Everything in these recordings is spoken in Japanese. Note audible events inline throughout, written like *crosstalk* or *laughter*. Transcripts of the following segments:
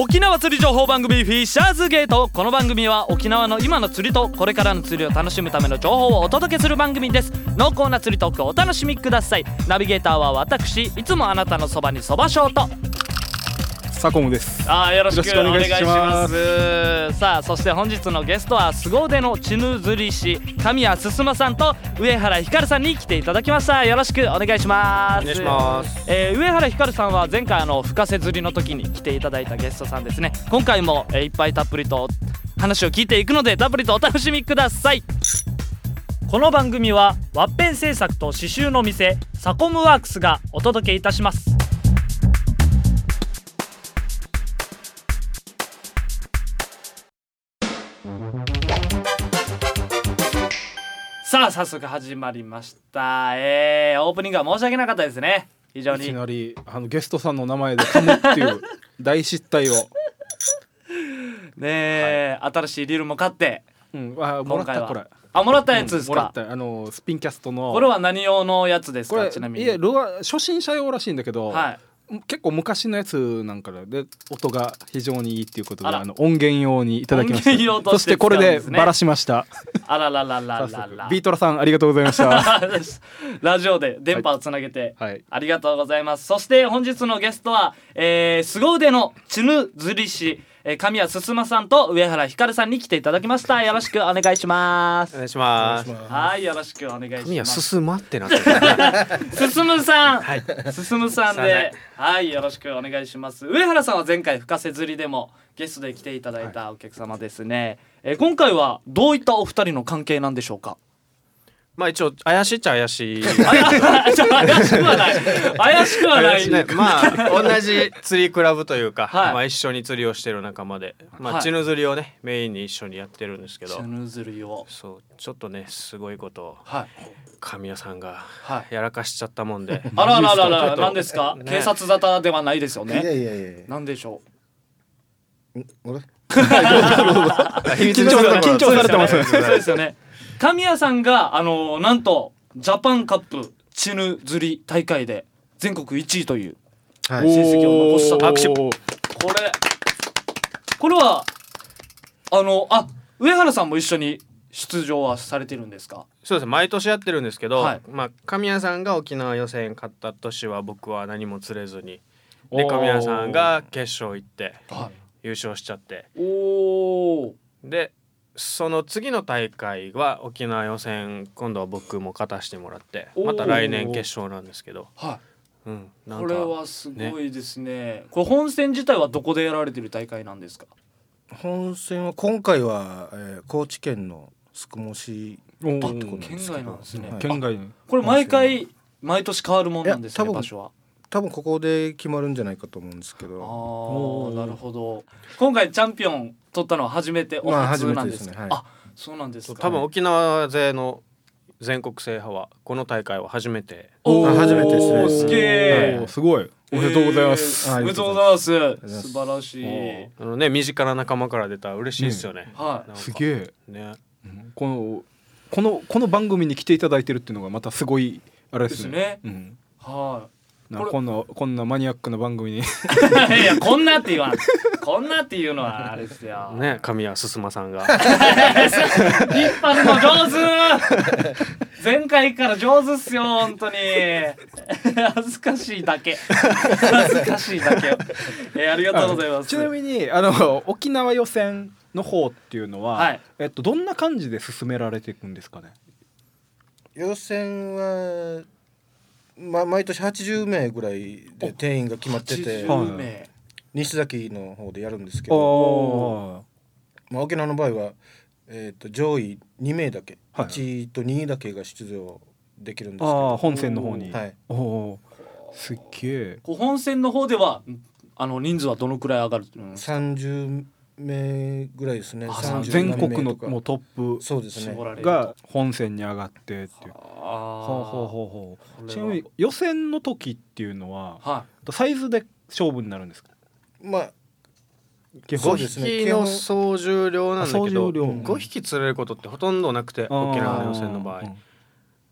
沖縄釣り情報番組フィッシャーズゲート。この番組は沖縄の今の釣りとこれからの釣りを楽しむための情報をお届けする番組です。濃厚な釣りトークをお楽しみくださいナビゲーターは私いつもあなたのそばにそばショートサコムです。あーよろしくお願いします。さあそして本日のゲストは凄腕のチヌ釣り師神谷進さんと上原ひかるさんに来ていただきました。よろしくお願いします。お願いします。えー上原ひかるさんは前回あの深瀬釣りの時に来ていただいたゲストさんですね。今回も、えーいっぱいたっぷりと話を聞いていくのでたっぷりとお楽しみください。この番組はワッペン製作と刺繍の店サコムワークスがお届けいたしますさあ早速始まりました。えー、オープニングは申し訳なかったですね。非常いきになりあのゲストさんの名前で噛むっていう *laughs* 大失態を、ねえ、新しいリールも買って。うん、あもらったこれ。あもらったやつですもらかっ、た。あのスピンキャストの。これは何用のやつですか？ちなみに。いや初心者用らしいんだけど、はい結構昔のやつなんかでで音が非常にいいっていうことであの音源用にいただきました。音源用とそしてしてこれで使うんですね。バラしました。あららららららビートラさんありがとうございましたラジオで電波をつなげて、はいありがとうございますそして本日のゲストは、えー、凄腕のチヌ釣り師、えー、神谷進さんと上原ひかるさんに来ていただきました。よろしくお願いします。お願いします。はいよろしくお願いし神はます進まってなってる。進さん、はい。進さんで、はい、よろしくお願いします。上原さんは前回深瀬釣りでもゲストで来ていただいたお客様ですね。えー今回はどういったお二人の関係なんでしょうか？まあ一応怪しいっちゃ怪しい怪しくはない。怪しくはない。ねまあ同じ釣りクラブというか、はいまあ一緒に釣りをしてる仲間で、まはいあチヌ釣りをねメインに一緒にやってるんですけどチ、ヌ釣りを。そうちょっとねすごいことをはい。神谷さんがはい。やらかしちゃったもんで、*laughs* あらららら、っと何ですか？ね警察沙汰ではないですよいやね。いやいや何でしょん？俺 *laughs* *laughs* 緊張緊張されてますう。そうですよね。神谷さんが、あのなんと、ジャパンカップチヌ釣り大会で全国1位という。はい。成績を残したと握手。これこれはあのあ上原さんも一緒に出場はされてるんですか？そうです毎年やってるんですけど、はい。まあ神谷さんが沖縄予選勝った年は僕は何も釣れずにで神谷さんが決勝行っては優勝しちゃって。でその次の大会は沖縄予選今度は僕も勝たしてもらってまた来年決勝なんですけど、はうん、いなんかこれはすごいですね。これ本戦自体はどこでやられてる大会なんですか？本戦は今回は、えー高知県の宿毛市おーってこと県外なんですね。はい。県外。これ毎回毎年変わるもんなんですね場所は。多分ここで決まるんじゃないかと思うんですけあどあなるほど。今回チャンピオン取ったのは初めておまあ初なんですねはい。あそうなんですか。多分沖縄勢の全国制覇はこの大会は初めて。お初めてですね。すげえおーすごい。おめでとうございます、えーおめでとうございます。素晴らしい。あのね身近な仲間から出たら嬉しいですよね、はい。なんかすげえね。このこのこの番組に来ていただいてるっていうのがまたすごいあれですね。ですね。うん、はこんなこんなマニアックな番組に。い *laughs* いやこんなって言わん。こんなっていうのはあれですよ。ね神谷進さんが。引っ張るの上手。前回から上手っすよ本当に。恥ずかしいだけ。恥ずかしいだけ。えーありがとうございます。ちなみにあの沖縄予選の方っていうのは、はい。えっとどんな感じで進められていくんですかね？予選は、ま、毎年80名ぐらいで定員が決まってて。80名。西崎の方でやるんですけあど、ー。まあ、沖縄の場合は、えー、と上位2名だけ、はい。1位と2位だけが出場できるんですけど。本戦の方に。はい。おおすっげえ。本戦の方ではあの人数はどのくらい上がる？ん。ですか30名ぐらいですね。あ30全国のもうトッそうですね。が本戦に上がってっていう。あほうほうほうほう。これは。ちなみに予選の時っていうのははサイズで勝負になるんですか？まあ基本。そうですね匹の総重量なんだけ総ど重量。5匹釣れることってほとんどなくて沖縄の予選の場合。うん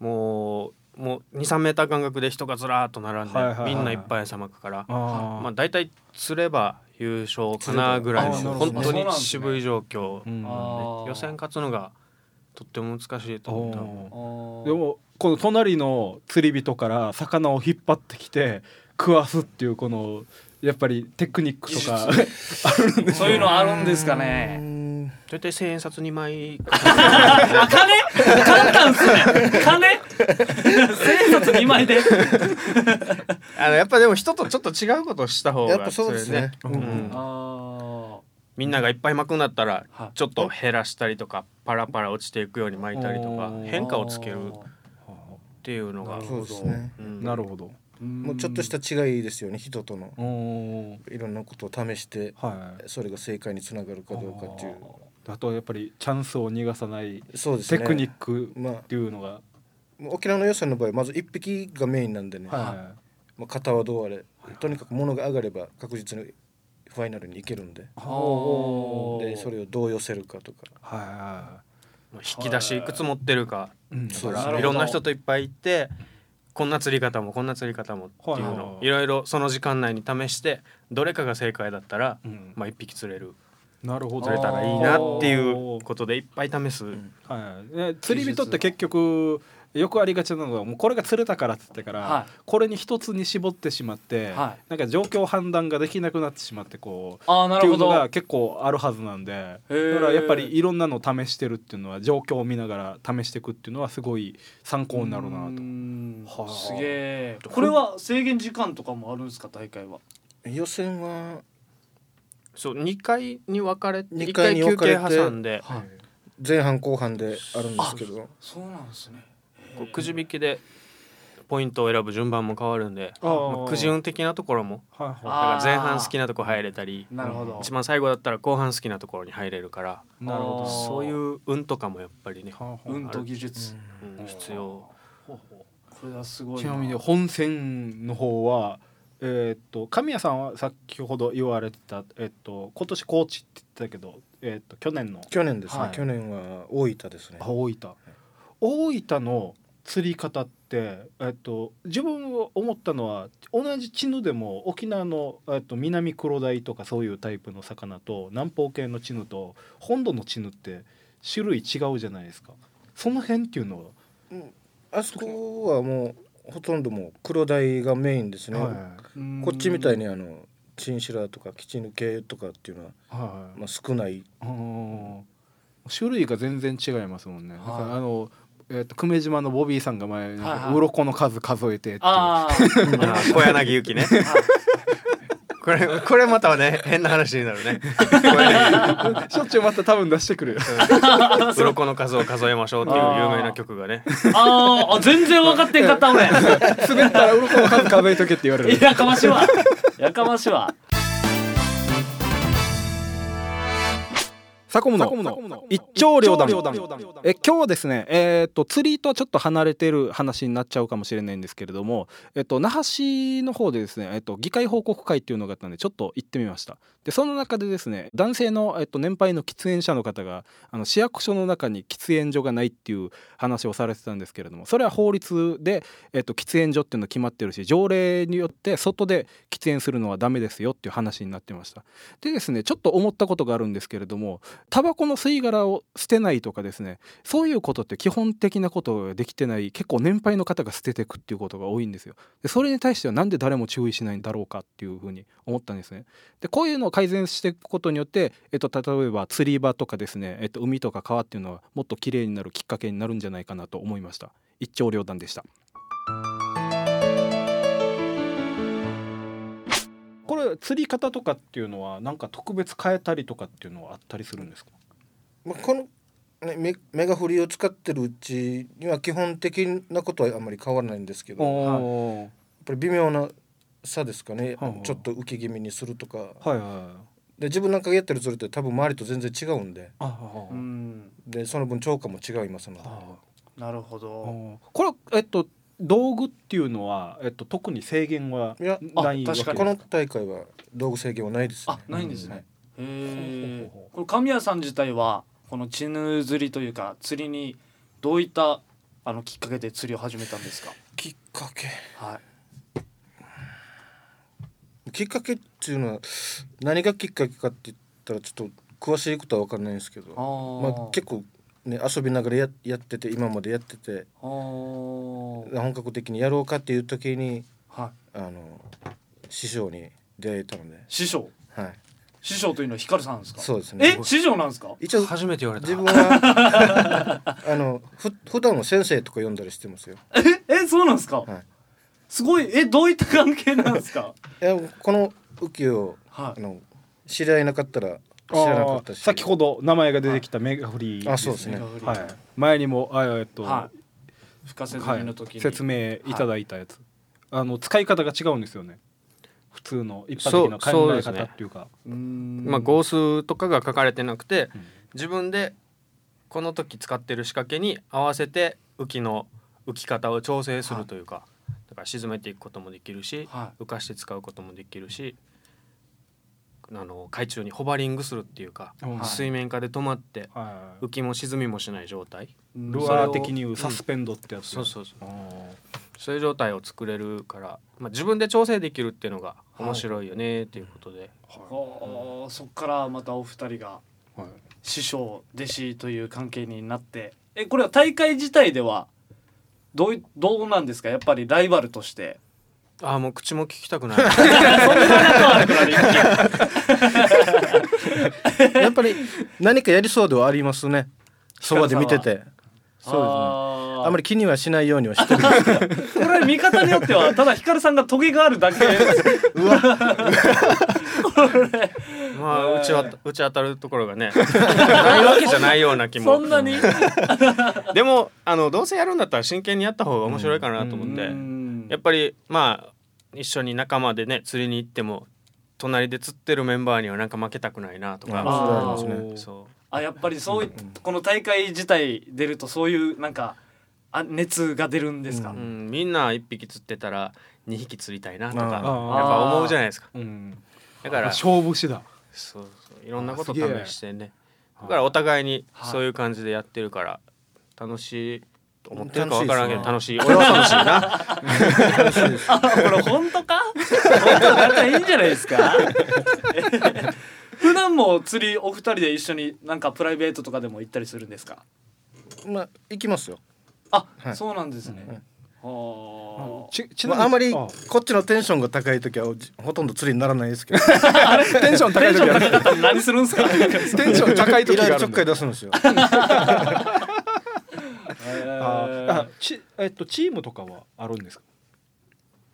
もうもう23メーター間隔で人がずらーっと並んで、みんないっぱい。餌まくから。まあ大体釣れば優勝かなぐらいの本当に渋い状況。うん。あー予選勝つのがとっても難しいと思った。でもこの隣の釣り人から魚を引っ張ってきて食わすっていうこのやっぱりテクニックとか。*laughs* そういうのあるんですかうね。ん大体千円札2枚。あ金？簡単っすね金？千円札2枚で。あのやっぱでも人とちょっと違うことをした方がやっぱそうですね。うん。うん。あみんながいっぱい巻くんだったらはい。ちょっと減らしたりとかパラパラ落ちていくように巻いたりとか変化をつけるっていうのが。なるそうですね。うん。なるほど。ももうちょっとした違いですよね人との。おいろんなことを試してはい。それが正解につながるかどうかっていう。あとやっぱりチャンスを逃がさないそうですね。テクニックまあっていうのが、沖縄の予選の場合まず1匹がメインなんでね、はまあ、型はどうあれとにかく物が上がれば確実にファイナルに行けるんで。でそれをどう寄せるかとか。は引き出しいくつ持ってるか。い、うん。からいろんな人といっぱいいてこんな釣り方もこんな釣り方もっていうのをいろいろその時間内に試してどれかが正解だったらうん。まあ一匹釣れる。なるほど。釣れたらいいなっていうことでいっぱい試す。はい、で釣り人って結局よくありがちなのはもうこれが釣れたからっつってから、はい。これに一つに絞ってしまって、はい。なんか状況判断ができなくなってしまってこうあーなるほど。っていうのが結構あるはずなんでだー。からやっぱりいろんなの試してるっていうのは状況を見ながら試していくっていうのはすごい参考になるなと。ん。はあ。すげえこれは制限時間とかもあるんですか大会は？予選はそう2回に分かれて二1回休憩分かれて。挟んではい。前半後半であるんですけど。そうなんですねこうくじ引きでポイントを選ぶ順番も変わるんでまあくじ運的なところもはいはいだから前半好きなとこ入れたりなるほど。一番最後だったら後半好きなところに入れるからなるほあーそういう運とかもやっぱりね、運と技術。うん必要。これはすごいちなみに本戦の方はえーっと神谷さんは先ほど言われてた、えっと今年高知って言ってたけど、えーっと去年の。去年ですね、はい。去年は大分ですね。あ大分、大分の釣り方って、えっと、自分が思ったのは同じチヌでも沖縄の、えっと、南黒鯛とかそういうタイプの魚と南方系のチヌと本土のチヌって種類違うじゃないですか。その辺っていうのは、あそこはもうほとんどもう黒鯛がメインですね、こっちみたいにあのチンシラとかキチヌ系とかっていうのは、はいまあ、少ない。うん。種類が全然違いますもんね。はいだからあのえー、と久米島のボビーさんが前なんかはいはい。鱗の数数えてって *laughs* 小柳ゆきね。*laughs* これこれまたね変な話になるね。*laughs* しょっちゅうまた多分出してくる。鱗の数を数えましょうっていう有名な曲がね。あーあ全然分かってんかった俺。滑ったら鱗の数数えとけって言われる。やかましいわ。やかましいわサコムの一丁両断え今日はですねえっ、と釣りとはちょっと離れてる話になっちゃうかもしれないんですけれどもえっ、と那覇市の方でですねえっ、と議会報告会っていうのがあったんでちょっと行ってみました。でその中でですね男性の、えっと年配の喫煙者の方があの市役所の中に喫煙所がないっていう話をされてたんですけれどもそれは法律で、えっと喫煙所っていうの決まってるし条例によって外で喫煙するのはダメですよっていう話になってました。でですねちょっと思ったことがあるんですけれどもタバコの吸い殻を捨てないとかですねそういうことって基本的なことができてない結構年配の方が捨ててくっていうことが多いんですよ。でそれに対してはなんで誰も注意しないんだろうかっていうふうに思ったんですね。でこういうのを改善していくことによって、えっと、例えば釣り場とかですね、えっと、海とか川っていうのはもっと綺麗になるきっかけになるんじゃないかなと思いました。一長両断でした。これ釣り方とかっていうのはなんか特別変えたりとかっていうのはあったりするんですか？まあ、この、ね、メメガフリを使ってるうちには基本的なことはあんまり変わらないんですけどやっおぱり微妙な差ですかね、はいはい。ちょっと浮き気味にするとか。はいはいで自分なんかがやってる釣りって多分周りと全然違うんで。ああうん。でその分超過も違いますので。なるほど。これはえっと道具っていうのは、えっと、特に制限はいやないわけですあ確かにこの大会は道具制限はないです、ね、あないんですね、うえほうほうこれ神谷さん自体はこのチヌ釣りというか釣りにどういったあのきっかけで釣りを始めたんですか？きっかけ。はい。きっかけっていうのは何がきっかけかって言ったらちょっと詳しいことは分かんないんですけどあまあ、結構ね遊びながらややってて今までやってて構本格的にやろうかっていう時にはい。あの師匠に出会えたので、師匠？はい、師匠というのはヒカルさんですか？そうですね。え師匠なんですか？一応初めて言われた。自分は *laughs* あのふ普段は先生とか呼んだりしてますよ。ええそうなんですか、はい。すごいえどういった関係なんですか？*laughs* いやこの浮世をはい。あの知り合いなかったら知らなかったし。先ほど名前が出てきたメガフリーあそうですね。はい、前にもあえっと、はい。深瀬釣りの時に、説明いただいたやつ、あの使い方が違うんですよね。普通の一般的な考え方っていうか。うーん。まあ号数とかが書かれてなくてうん。自分でこの時使ってる仕掛けに合わせて浮きの浮き方を調整するというか、だから沈めていくこともできるし、は浮かして使うこともできるしあの海中にホバリングするっていうか、はい。水面下で止まってはい。浮きも沈みもしない状態。うんルアー的に言うサスペンドってやつ、そうそうそう。そういう状態を作れるから、まあ、自分で調整できるっていうのが面白いよねっていうことで、おーそっからまたお二人がはい。師匠弟子という関係になってえこれは大会自体ではどういどうなんですか？やっぱりライバルとしてああもう口も聞きたくない。*laughs* やっぱり何かやりそうではありますね。そばで見てて。そうですね。あまり気にはしないようにはしてる。んですけどこれ見方によってはただヒカルさんがトゲがあるだけ。まあ打ちは打ち当たるところがねないわけじゃないような気も。そんなに？でもあのどうせやるんだったら真剣にやった方が面白いかなと思って、うんやっぱりまあ一緒に仲間でね釣りに行っても隣で釣ってるメンバーにはなんか負けたくないなとか、あありますねそあやっぱりそういこの大会自体出るとそういうなんかあ熱が出るんですか、う、うん、みんな一匹釣ってたら二匹釣りたいなとかやっぱ思うじゃないですか。うん。だから勝負師だ。そうそう。いろんなこと試してね。だからお互いにはい。そういう感じでやってるから楽しい。と思ってるか分からんけど楽楽しい。*laughs* 俺は楽しいな。*laughs* これ本当か？本当仲いいんじゃないですか？*laughs* 普段も釣りお二人で一緒になんかプライベートとかでも行ったりするんですか？まあ行きますよ。あ、はい。そうなんですね、うんはあちちなみにまあ、あまりあ。こっちのテンションが高い時はほとんど釣りにならないですけど。テンション高い時ある高かったら何するんですか？テンション高い時があるんだかい出すんですよちえっとチームとかはあるんですか？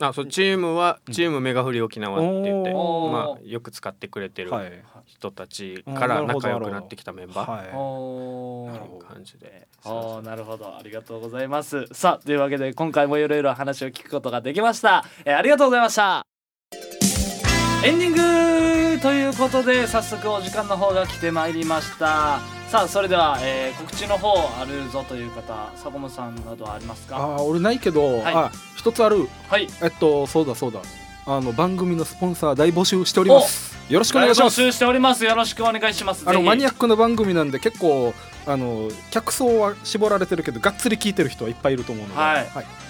あそうチームはチームメガフリ沖縄って言って、おー。まあ、よく使ってくれてるはい。人たちから仲良くなってきたメンバーなるほど。感じで。ああなるほど。ありがとうございます。さあというわけで今回もいろいろ話を聞くことができました、えーありがとうございました。エンディングということで早速お時間の方が来てまいりましたさあそれでは、えー告知の方あるぞという方坂本さんなどありますか？あー俺ないけど、はい。あ一つある。はい。えっとそうだそうだ。あの番組のスポンサー大募集しております。よろしくお願いします。大募集しております。よろしくお願いします。あのマニアッックな番組なんで結構あの客層は絞られてるけどがっつり聞いてる人はいっぱいいると思うので、はい。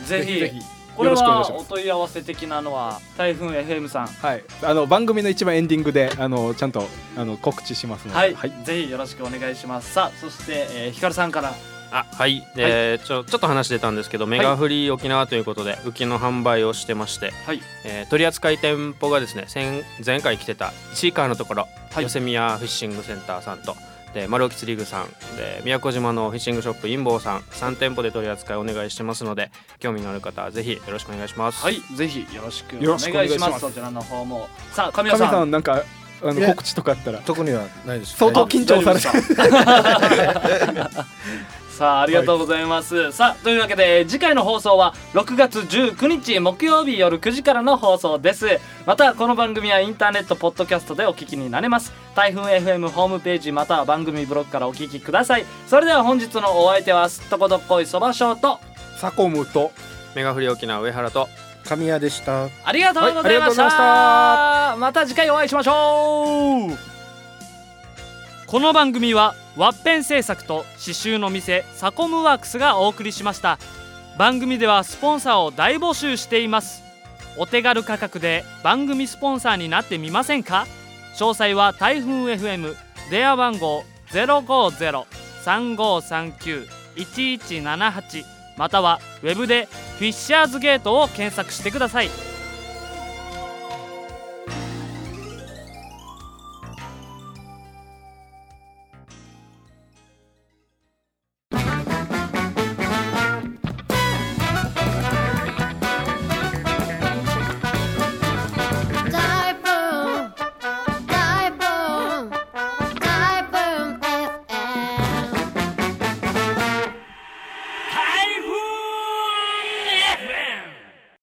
ぜひぜひこれよろしくお願いしはおます問い合わせ的なのは台風 FM さん。はい。あの番組の一番エンディングであのちゃんとあの告知しますので。はい、はい、ぜひよろしくお願いします。さあそして、えー、ひかるさんから。あはい。で、ちょちょっと話出たんですけどメガフリー沖縄ということで浮きの販売をしてまして、はい。えー取扱店舗がですね前前回来てたチーカーのところ、はい。ヨセミヤフィッシングセンターさんとで丸沖釣り具さんで宮古島のフィッシングショップ陰謀さん3店舗で取り扱いお願いしてますので興味のある方はぜひよろしくお願いします。はいぜひよろしくお願いします。ます。そちらの方も。さあ神神谷さん。さんなんかあの告知とかあったら。特にはないです相当はい緊張されて大丈夫です。か *laughs* さあありがとうございます、さあというわけで次回の放送は6月19日木曜日夜9時からの放送です。またこの番組はインターネットポッドキャストでお聞きになれます。台風 FM ホームページまたは番組ブログからお聞きください。それでは本日のお相手はすっとこどっこいそばしょうとサコムとメガフリー沖縄上原と神谷でした。ありがとうございました,、はいありがとうございました。また次回お会いしましょう。この番組はワッペン製作と刺繍の店サコムワークスがお送りしました。番組ではスポンサーを大募集しています。お手軽価格で番組スポンサーになってみませんか？詳細は台風 FM 電話番号050-3539-1178またはウェブでフィッシャーズゲートを検索してください。